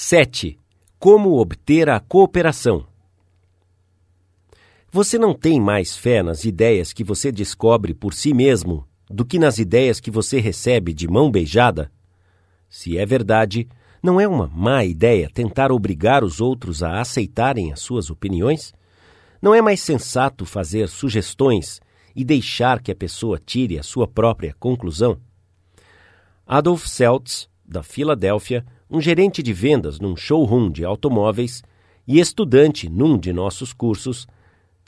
7. Como obter a cooperação. Você não tem mais fé nas ideias que você descobre por si mesmo do que nas ideias que você recebe de mão beijada? Se é verdade, não é uma má ideia tentar obrigar os outros a aceitarem as suas opiniões? Não é mais sensato fazer sugestões e deixar que a pessoa tire a sua própria conclusão? Adolf Seltz, da Filadélfia, um gerente de vendas num showroom de automóveis e estudante num de nossos cursos,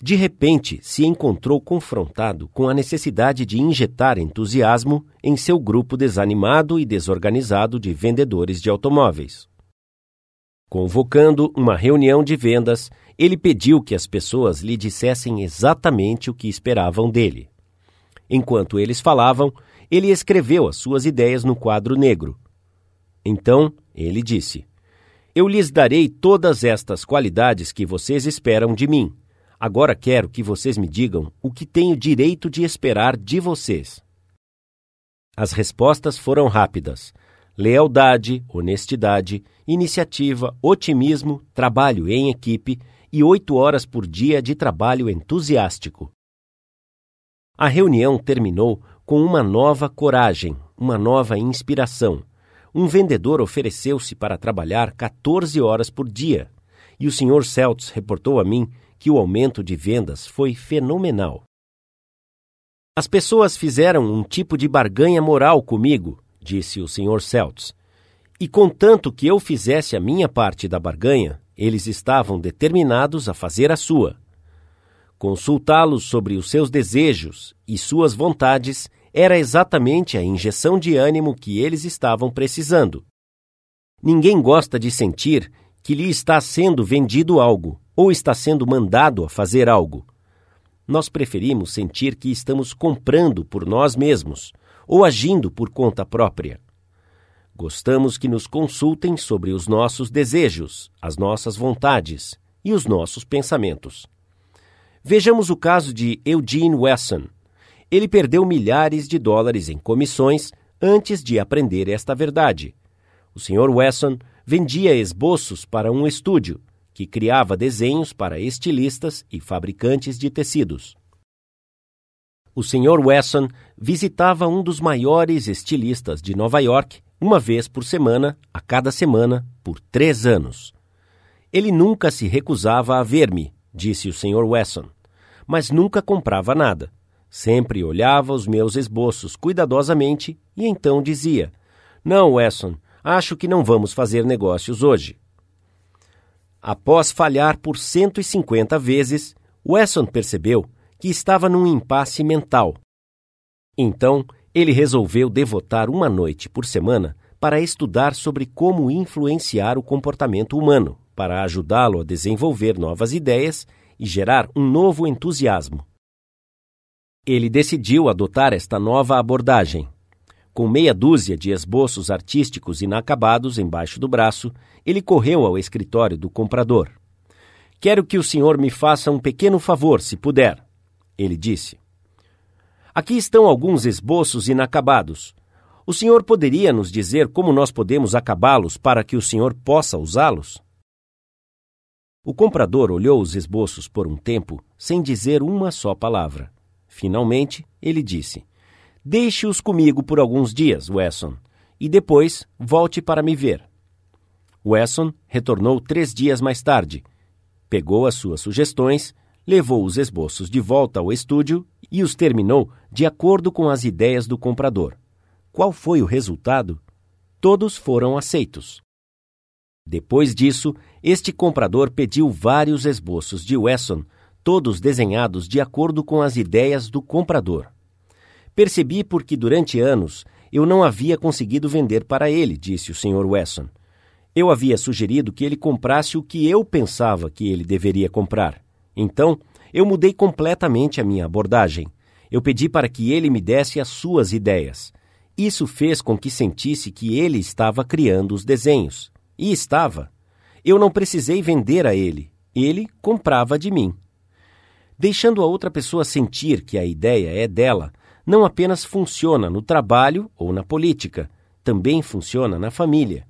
de repente se encontrou confrontado com a necessidade de injetar entusiasmo em seu grupo desanimado e desorganizado de vendedores de automóveis. Convocando uma reunião de vendas, ele pediu que as pessoas lhe dissessem exatamente o que esperavam dele. Enquanto eles falavam, ele escreveu as suas ideias no quadro negro. Então ele disse: Eu lhes darei todas estas qualidades que vocês esperam de mim Agora quero que vocês me digam o que tenho direito de esperar de vocês. As respostas foram rápidas: lealdade, honestidade, iniciativa, otimismo, trabalho em equipe e oito horas por dia de trabalho entusiástico. A reunião terminou com uma nova coragem, uma nova inspiração. Um vendedor ofereceu-se para trabalhar 14 horas por dia, e o Sr. Celtz reportou a mim que o aumento de vendas foi fenomenal. As pessoas fizeram um tipo de barganha moral comigo, disse o Sr. Celtz. E contanto que eu fizesse a minha parte da barganha, eles estavam determinados a fazer a sua. Consultá-los sobre os seus desejos e suas vontades era exatamente a injeção de ânimo que eles estavam precisando. Ninguém gosta de sentir que lhe está sendo vendido algo, ou está sendo mandado a fazer algo. Nós preferimos sentir que estamos comprando por nós mesmos ou agindo por conta própria. Gostamos que nos consultem sobre os nossos desejos, as nossas vontades e os nossos pensamentos. Vejamos o caso de Eugene Wesson. Ele perdeu milhares de dólares em comissões antes de aprender esta verdade. O Sr. Wesson vendia esboços para um estúdio que criava desenhos para estilistas e fabricantes de tecidos. O Sr. Wesson visitava um dos maiores estilistas de Nova York uma vez por semana, a cada semana, por três anos. Ele nunca se recusava a ver-me, disse o Sr. Wesson, mas nunca comprava nada. Sempre olhava os meus esboços cuidadosamente e então dizia: Não, Wesson, acho que não vamos fazer negócios hoje. Após falhar por 150 vezes, Wesson percebeu que estava num impasse mental. Então, ele resolveu devotar uma noite por semana para estudar sobre como influenciar o comportamento humano, para ajudá-lo a desenvolver novas ideias e gerar um novo entusiasmo. Ele decidiu adotar esta nova abordagem, com meia dúzia de esboços artísticos inacabados embaixo do braço, ele correu ao escritório do comprador. Quero que o senhor me faça um pequeno favor, se puder, ele disse. Aqui estão alguns esboços inacabados. O senhor poderia nos dizer como nós podemos acabá-los para que o senhor possa usá-los? O comprador olhou os esboços por um tempo, sem dizer uma só palavra. Finalmente, ele disse: Deixe-os comigo por alguns dias, Wesson, e depois volte para me ver. Wesson retornou três dias mais tarde. Pegou as suas sugestões, levou os esboços de volta ao estúdio e os terminou de acordo com as ideias do comprador. Qual foi o resultado? Todos foram aceitos. Depois disso, este comprador pediu vários esboços de Wesson, todos desenhados de acordo com as ideias do comprador. Percebi porque durante anos eu não havia conseguido vender para ele, disse o Sr. Wesson. Eu havia sugerido que ele comprasse o que eu pensava que ele deveria comprar. Então, eu mudei completamente a minha abordagem. Eu pedi para que ele me desse as suas ideias. Isso fez com que sentisse que ele estava criando os desenhos. E estava. Eu não precisei vender a ele. Ele comprava de mim. Deixando a outra pessoa sentir que a ideia é dela, não apenas funciona no trabalho ou na política, também funciona na família.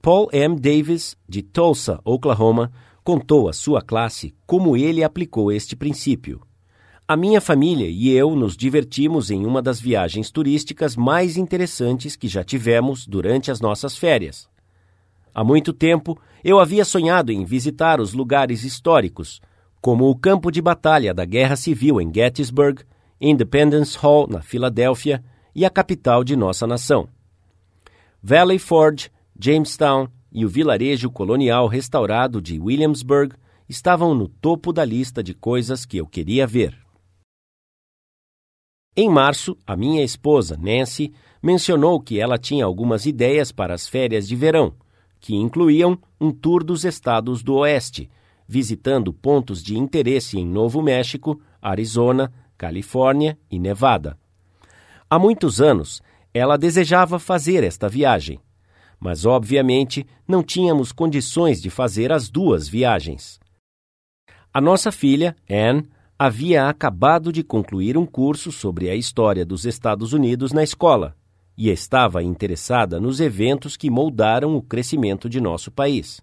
Paul M. Davis, de Tulsa, Oklahoma, contou à sua classe como ele aplicou este princípio. A minha família e eu nos divertimos em uma das viagens turísticas mais interessantes que já tivemos durante as nossas férias. Há muito tempo eu havia sonhado em visitar os lugares históricos, como o campo de batalha da Guerra Civil em Gettysburg, Independence Hall, na Filadélfia, e a capital de nossa nação. Valley Forge, Jamestown e o vilarejo colonial restaurado de Williamsburg estavam no topo da lista de coisas que eu queria ver. Em março, a minha esposa, Nancy, mencionou que ela tinha algumas ideias para as férias de verão, que incluíam um tour dos estados do Oeste, visitando pontos de interesse em Novo México, Arizona, Califórnia e Nevada. Há muitos anos, ela desejava fazer esta viagem, mas obviamente não tínhamos condições de fazer as duas viagens. A nossa filha, Anne, havia acabado de concluir um curso sobre a história dos Estados Unidos na escola e estava interessada nos eventos que moldaram o crescimento de nosso país.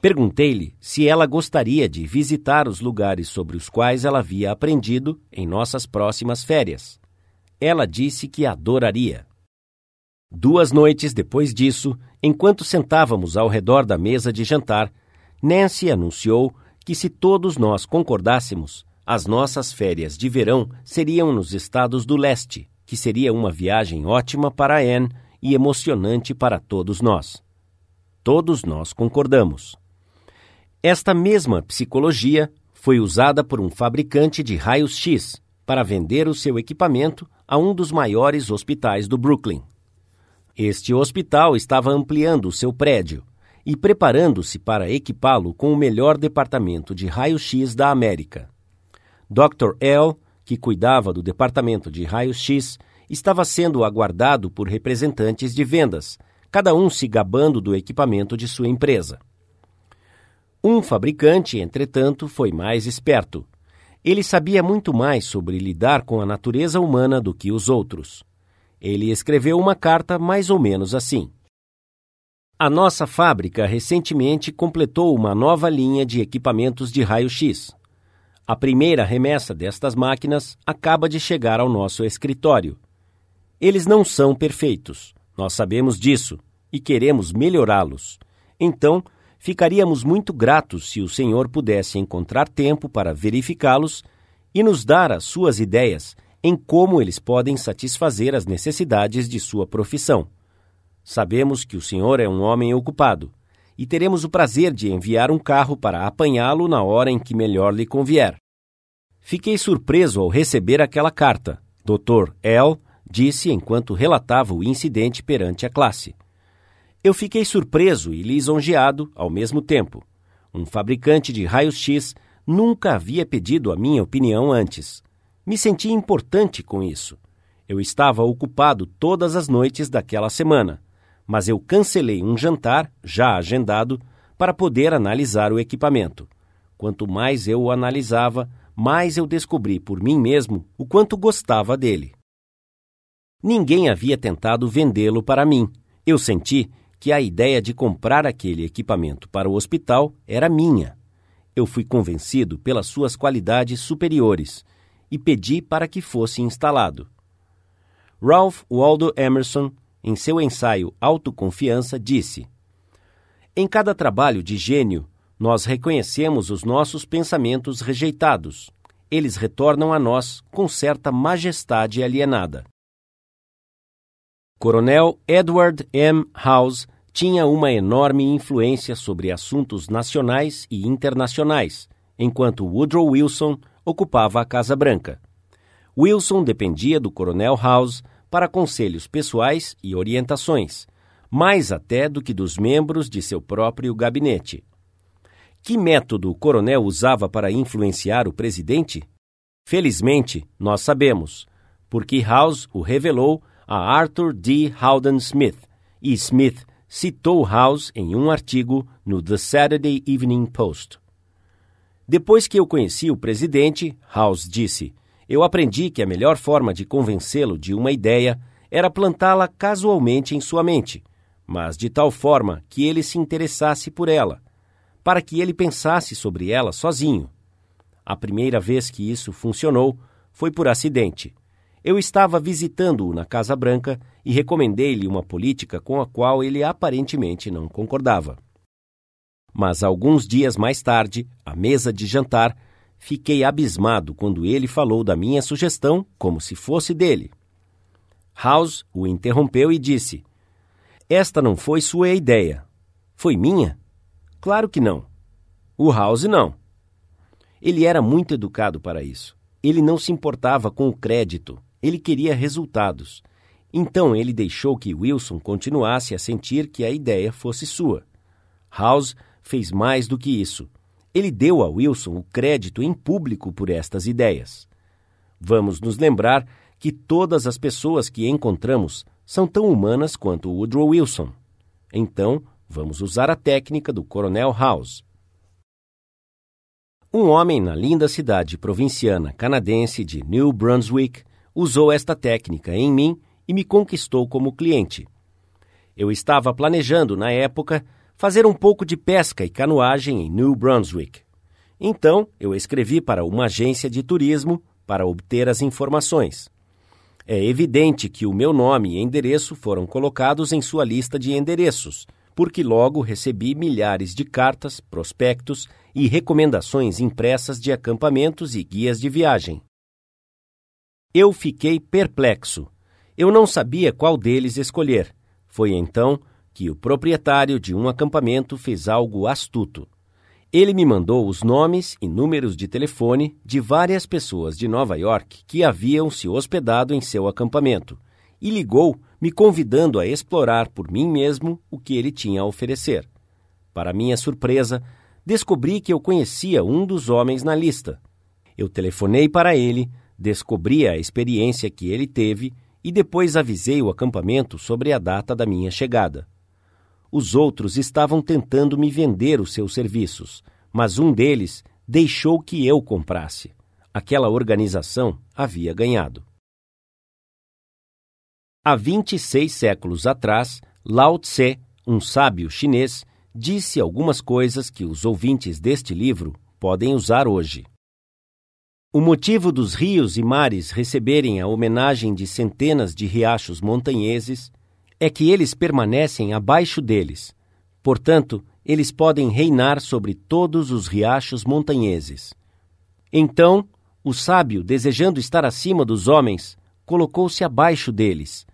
Perguntei-lhe se ela gostaria de visitar os lugares sobre os quais ela havia aprendido em nossas próximas férias. Ela disse que adoraria. Duas noites depois disso, enquanto sentávamos ao redor da mesa de jantar, Nancy anunciou que, se todos nós concordássemos, as nossas férias de verão seriam nos estados do leste, que seria uma viagem ótima para Anne e emocionante para todos nós. Todos nós concordamos. Esta mesma psicologia foi usada por um fabricante de raios-x para vender o seu equipamento a um dos maiores hospitais do Brooklyn. Este hospital estava ampliando o seu prédio e preparando-se para equipá-lo com o melhor departamento de raio-x da América. Dr. L, que cuidava do departamento de raio-x, estava sendo aguardado por representantes de vendas, cada um se gabando do equipamento de sua empresa. Um fabricante, entretanto, foi mais esperto. Ele sabia muito mais sobre lidar com a natureza humana do que os outros. Ele escreveu uma carta mais ou menos assim: a nossa fábrica recentemente completou uma nova linha de equipamentos de raio-x. A primeira remessa destas máquinas acaba de chegar ao nosso escritório. Eles não são perfeitos, nós sabemos disso e queremos melhorá-los. Então, ficaríamos muito gratos se o senhor pudesse encontrar tempo para verificá-los e nos dar as suas ideias em como eles podem satisfazer as necessidades de sua profissão. Sabemos que o senhor é um homem ocupado e teremos o prazer de enviar um carro para apanhá-lo na hora em que melhor lhe convier. Fiquei surpreso ao receber aquela carta, Dr. L. disse enquanto relatava o incidente perante a classe. Eu fiquei surpreso e lisonjeado ao mesmo tempo. Um fabricante de raios-x nunca havia pedido a minha opinião antes. Me senti importante com isso. Eu estava ocupado todas as noites daquela semana mas eu cancelei um jantar, já agendado, para poder analisar o equipamento. Quanto mais eu o analisava, mais eu descobri por mim mesmo o quanto gostava dele. Ninguém havia tentado vendê-lo para mim. Eu senti que a ideia de comprar aquele equipamento para o hospital era minha. Eu fui convencido pelas suas qualidades superiores e pedi para que fosse instalado. Ralph Waldo Emerson em seu ensaio Autoconfiança, disse: Em cada trabalho de gênio, nós reconhecemos os nossos pensamentos rejeitados. Eles retornam a nós com certa majestade alienada. Coronel Edward M. House tinha uma enorme influência sobre assuntos nacionais e internacionais, enquanto Woodrow Wilson ocupava a Casa Branca. Wilson dependia do Coronel House para conselhos pessoais e orientações, mais até do que dos membros de seu próprio gabinete. Que método o coronel usava para influenciar o presidente? Felizmente, nós sabemos, porque House o revelou a Arthur D. Howden Smith, e Smith citou House em um artigo no The Saturday Evening Post. Depois que eu conheci o presidente, House disse: eu aprendi que a melhor forma de convencê-lo de uma ideia era plantá-la casualmente em sua mente, mas de tal forma que ele se interessasse por ela, para que ele pensasse sobre ela sozinho. A primeira vez que isso funcionou foi por acidente. Eu estava visitando-o na Casa Branca e recomendei-lhe uma política com a qual ele aparentemente não concordava. Mas alguns dias mais tarde, à mesa de jantar, fiquei abismado quando ele falou da minha sugestão como se fosse dele. House o interrompeu e disse: Esta não foi sua ideia. Foi minha? Claro que não. O House não. Ele era muito educado para isso. Ele não se importava com o crédito, ele queria resultados. Então ele deixou que Wilson continuasse a sentir que a ideia fosse sua. House fez mais do que isso. Ele deu a Wilson o crédito em público por estas ideias. Vamos nos lembrar que todas as pessoas que encontramos são tão humanas quanto Woodrow Wilson. Então, vamos usar a técnica do Coronel House. Um homem na linda cidade provinciana canadense de New Brunswick usou esta técnica em mim e me conquistou como cliente. Eu estava planejando, na época, fazer um pouco de pesca e canoagem em New Brunswick. Então, eu escrevi para uma agência de turismo para obter as informações. É evidente que o meu nome e endereço foram colocados em sua lista de endereços, porque logo recebi milhares de cartas, prospectos e recomendações impressas de acampamentos e guias de viagem. Eu fiquei perplexo. Eu não sabia qual deles escolher. Foi então que o proprietário de um acampamento fez algo astuto. Ele me mandou os nomes e números de telefone de várias pessoas de Nova York que haviam se hospedado em seu acampamento e ligou me convidando a explorar por mim mesmo o que ele tinha a oferecer. Para minha surpresa, descobri que eu conhecia um dos homens na lista. Eu telefonei para ele, descobri a experiência que ele teve e depois avisei o acampamento sobre a data da minha chegada. Os outros estavam tentando me vender os seus serviços, mas um deles deixou que eu comprasse. Aquela organização havia ganhado. Há 26 séculos atrás, Lao Tse, um sábio chinês, disse algumas coisas que os ouvintes deste livro podem usar hoje. O motivo dos rios e mares receberem a homenagem de centenas de riachos montanheses é que eles permanecem abaixo deles. Portanto, eles podem reinar sobre todos os riachos montanheses. Então, o sábio, desejando estar acima dos homens, colocou-se abaixo deles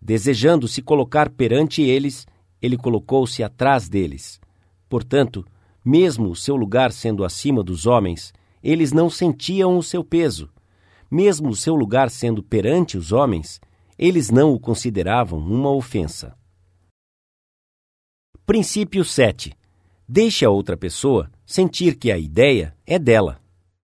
Desejando se colocar perante eles, ele colocou-se atrás deles. Portanto, mesmo o seu lugar sendo acima dos homens, eles não sentiam o seu peso. Mesmo o seu lugar sendo perante os homens, eles não o consideravam uma ofensa. Princípio 7. Deixe a outra pessoa sentir que a ideia é dela.